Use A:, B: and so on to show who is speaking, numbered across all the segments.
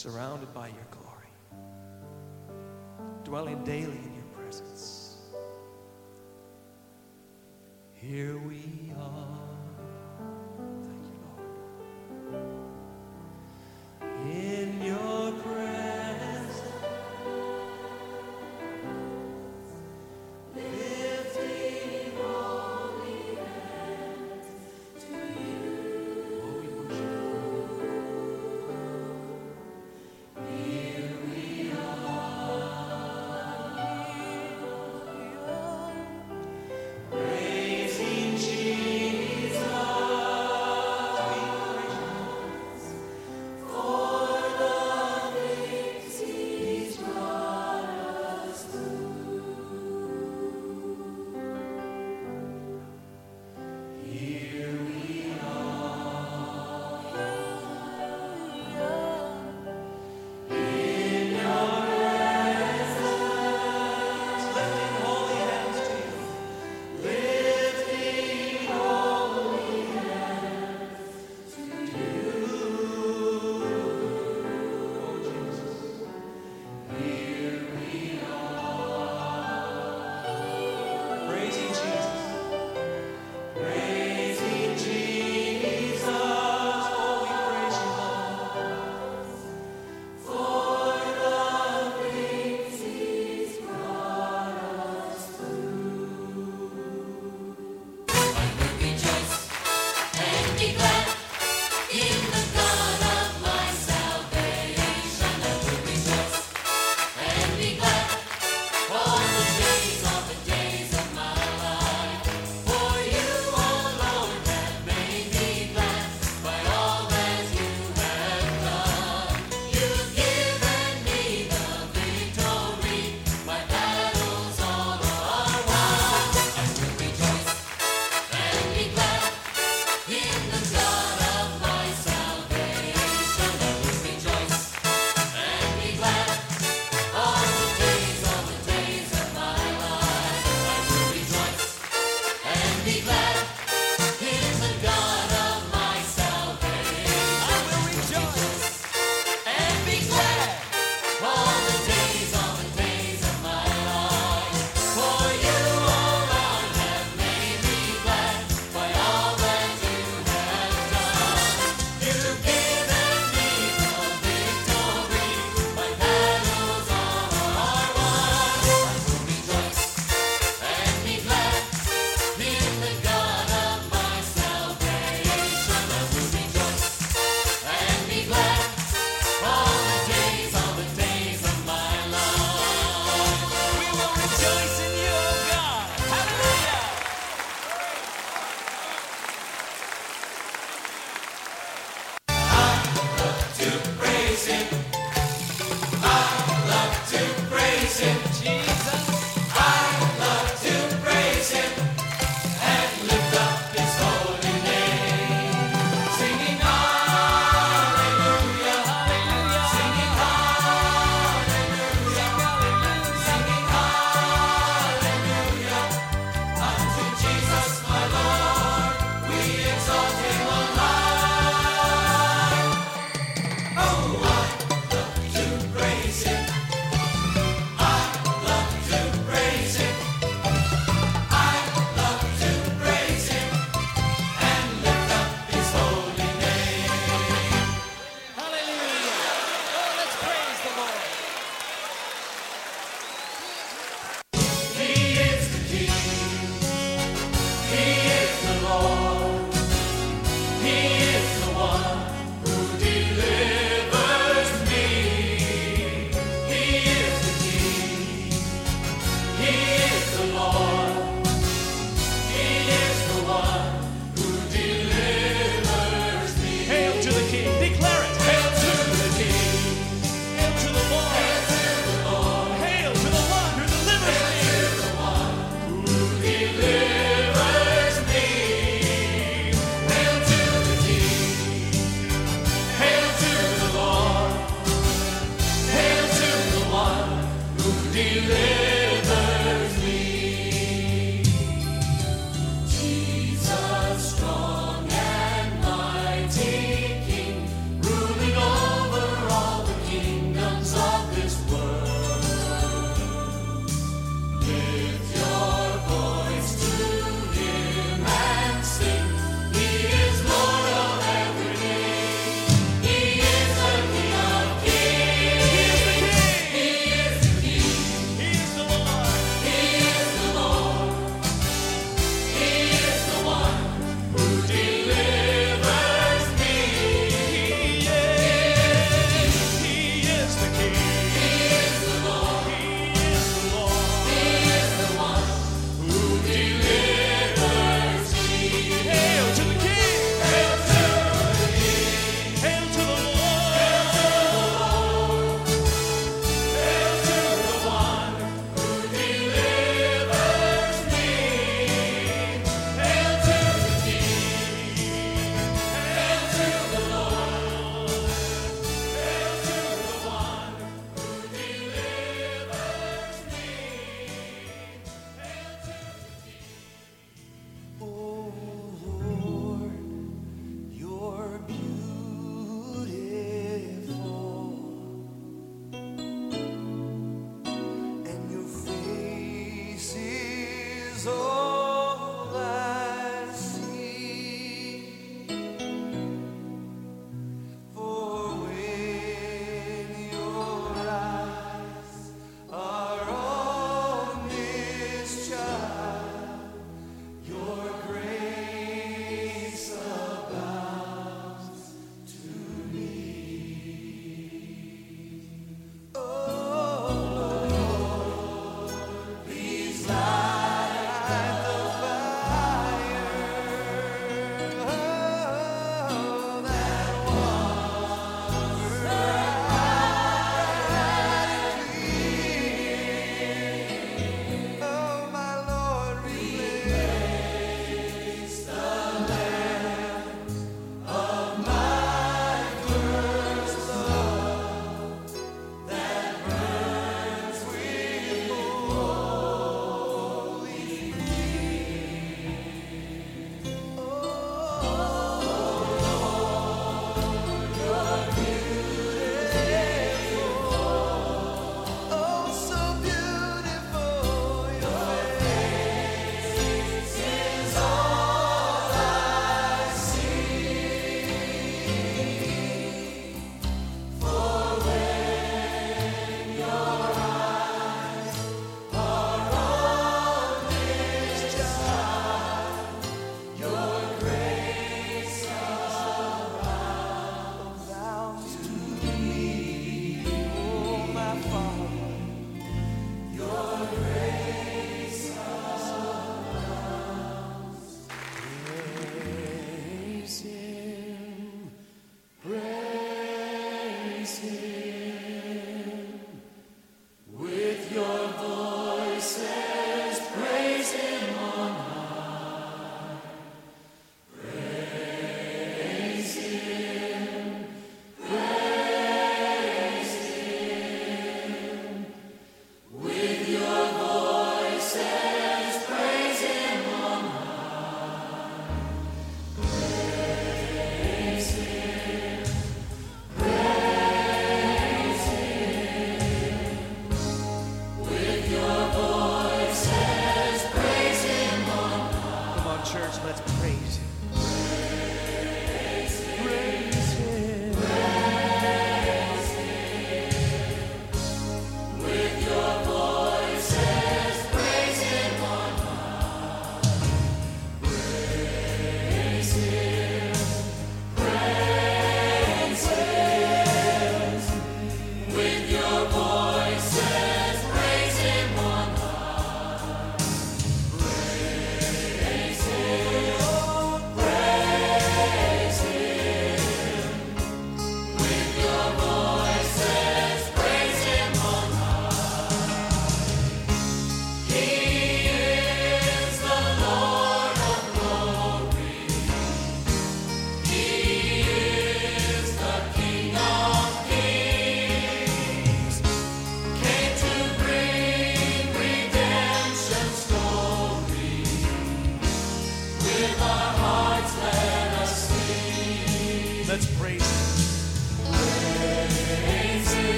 A: Surrounded by your glory, dwelling daily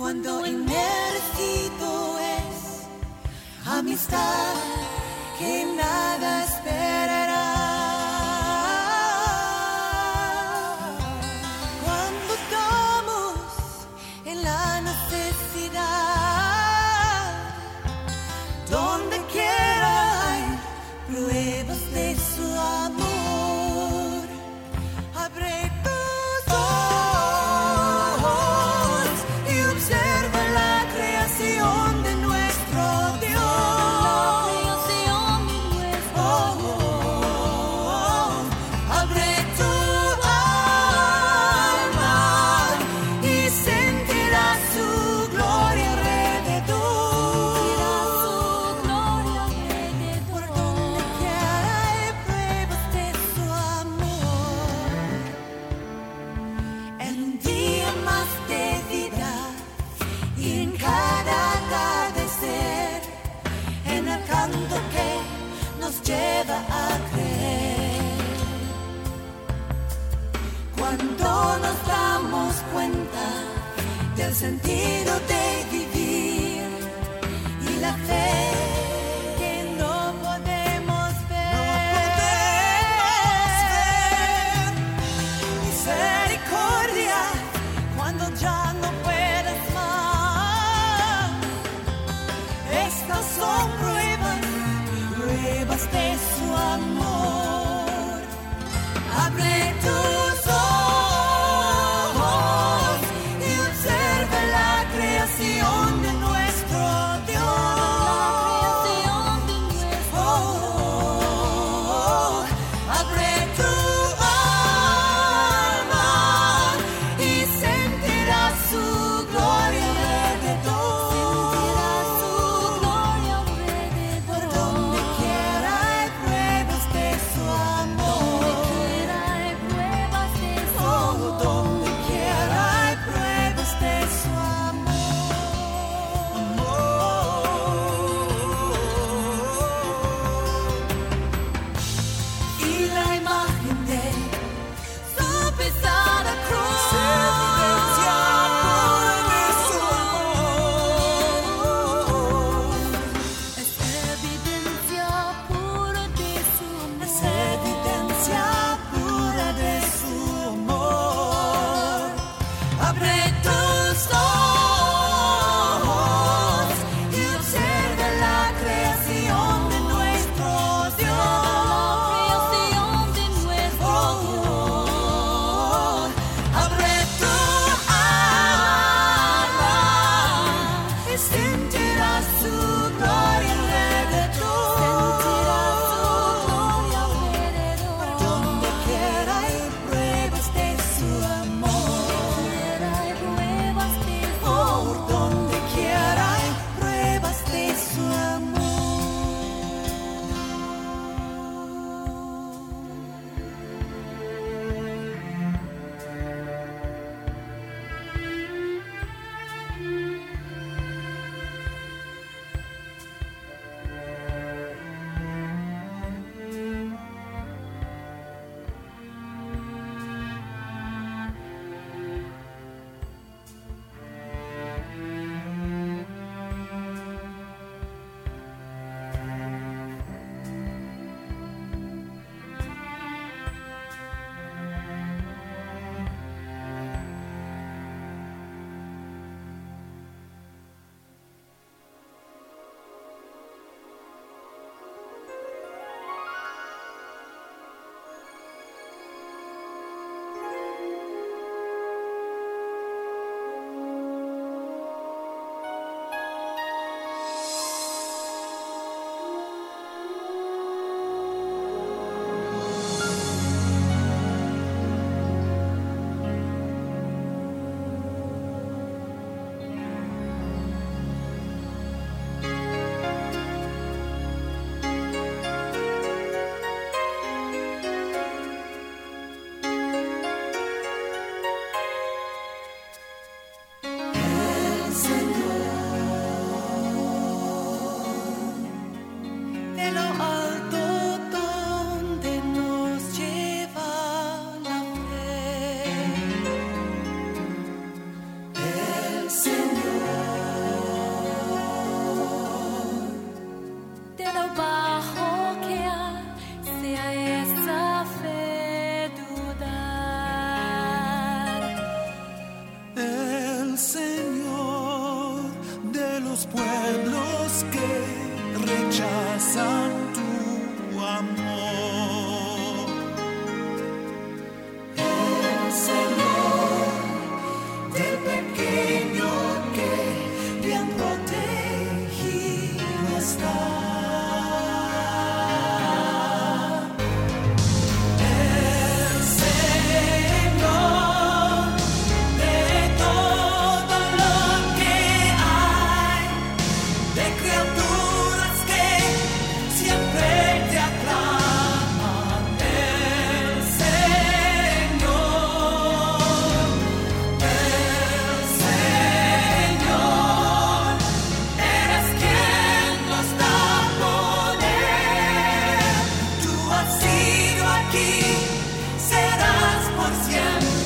B: cuando
C: inmerecido es amistad que nada esperará. Serás por siempre